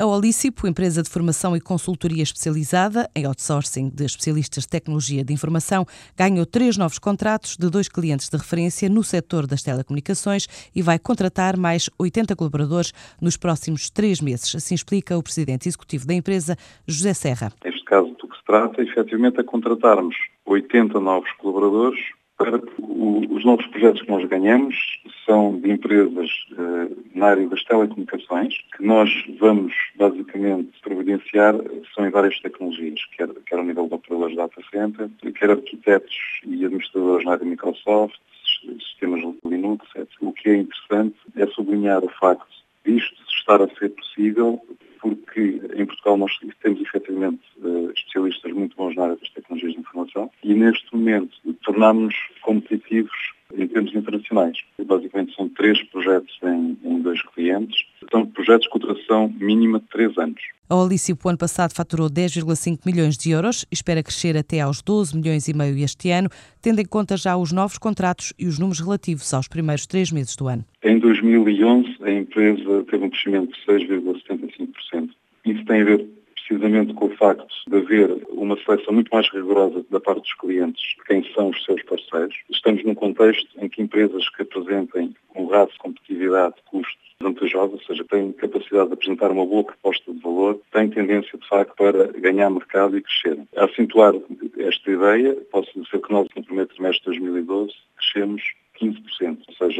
A Olícipo, empresa de formação e consultoria especializada em outsourcing de especialistas de tecnologia de informação, ganhou três novos contratos de dois clientes de referência no setor das telecomunicações e vai contratar mais 80 colaboradores nos próximos três meses. Assim explica o presidente executivo da empresa, José Serra. Neste caso, do que se trata, efetivamente, é contratarmos 80 novos colaboradores para os novos projetos que nós ganhamos são de empresas eh, na área das telecomunicações, que nós vamos basicamente providenciar, são em várias tecnologias, quer, quer ao nível de operadores de data center, quer arquitetos e administradores na área Microsoft, sistemas Linux, etc. O que é interessante é sublinhar o facto disto estar a ser possível porque em Portugal nós temos efetivamente eh, especialistas muito bons na área das tecnologias de informação e neste momento tornámos-nos competitivos em termos internacionais. Basicamente são três projetos em, em dois clientes. São projetos com duração mínima de três anos. A Olício, o ano passado, faturou 10,5 milhões de euros e espera crescer até aos 12 milhões e meio este ano, tendo em conta já os novos contratos e os números relativos aos primeiros três meses do ano. Em 2011, a empresa teve um crescimento de 6,75%. Isso tem a ver precisamente com o facto de haver uma seleção muito mais rigorosa da parte dos clientes, quem são os seus parceiros. Estamos num contexto em que empresas que apresentem um rato de competitividade de custos vantajosa, ou seja, têm capacidade de apresentar uma boa proposta de valor, têm tendência, de facto, para ganhar mercado e crescer. A acentuar esta ideia, posso dizer que nós, no primeiro trimestre de 2012, crescemos 15%, ou seja, já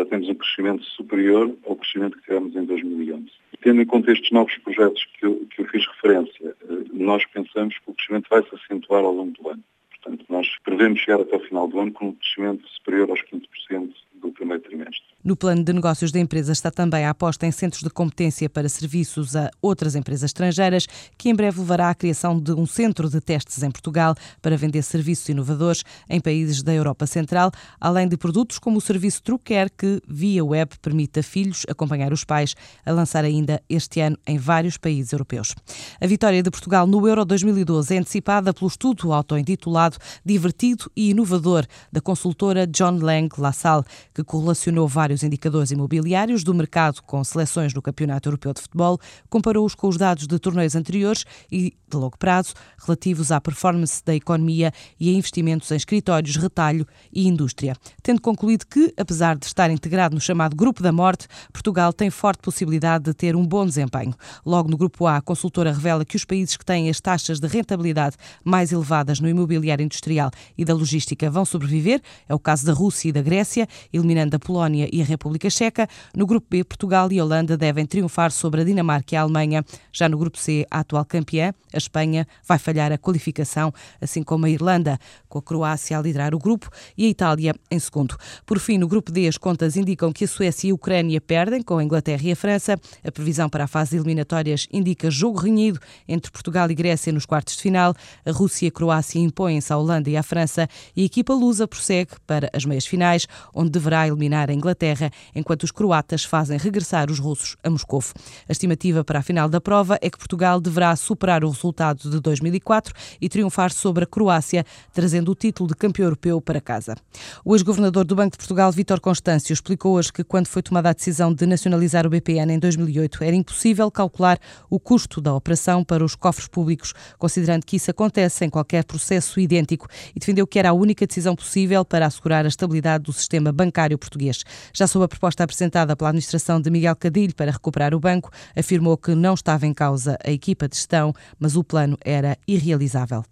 temos um crescimento superior ao crescimento que tivemos em 2011. E tendo em conta estes novos projetos que eu, que eu fiz referência, eh, nós pensamos que o crescimento vai se acentuar ao longo do ano. Portanto, nós prevemos chegar até o final do ano com um crescimento superior aos 15% do primeiro trimestre. No plano de negócios da empresa está também a aposta em centros de competência para serviços a outras empresas estrangeiras, que em breve levará à criação de um centro de testes em Portugal para vender serviços inovadores em países da Europa Central, além de produtos como o serviço TrueCare, que via web permite a filhos acompanhar os pais, a lançar ainda este ano em vários países europeus. A vitória de Portugal no Euro 2012 é antecipada pelo estudo auto-intitulado Divertido e Inovador da consultora John Lang LaSalle, que correlacionou vários vários indicadores imobiliários do mercado com seleções no Campeonato Europeu de Futebol, comparou-os com os dados de torneios anteriores e de longo prazo relativos à performance da economia e a investimentos em escritórios, retalho e indústria, tendo concluído que, apesar de estar integrado no chamado Grupo da Morte, Portugal tem forte possibilidade de ter um bom desempenho. Logo no Grupo A, a consultora revela que os países que têm as taxas de rentabilidade mais elevadas no imobiliário industrial e da logística vão sobreviver, é o caso da Rússia e da Grécia, eliminando a Polónia e a República Checa. No grupo B, Portugal e Holanda devem triunfar sobre a Dinamarca e a Alemanha. Já no grupo C, a atual campeã, a Espanha, vai falhar a qualificação, assim como a Irlanda, com a Croácia a liderar o grupo e a Itália em segundo. Por fim, no grupo D, as contas indicam que a Suécia e a Ucrânia perdem com a Inglaterra e a França. A previsão para a fase eliminatórias indica jogo renhido entre Portugal e Grécia nos quartos de final. A Rússia e a Croácia impõem-se à Holanda e à França e a equipa lusa prossegue para as meias finais, onde deverá eliminar a Inglaterra terra, enquanto os croatas fazem regressar os russos a Moscou. A estimativa para a final da prova é que Portugal deverá superar o resultado de 2004 e triunfar sobre a Croácia, trazendo o título de campeão europeu para casa. O ex-governador do Banco de Portugal, Vítor Constâncio, explicou hoje que quando foi tomada a decisão de nacionalizar o BPN em 2008, era impossível calcular o custo da operação para os cofres públicos, considerando que isso acontece em qualquer processo idêntico e defendeu que era a única decisão possível para assegurar a estabilidade do sistema bancário português. Já sob a proposta apresentada pela administração de Miguel Cadilho para recuperar o banco, afirmou que não estava em causa a equipa de gestão, mas o plano era irrealizável.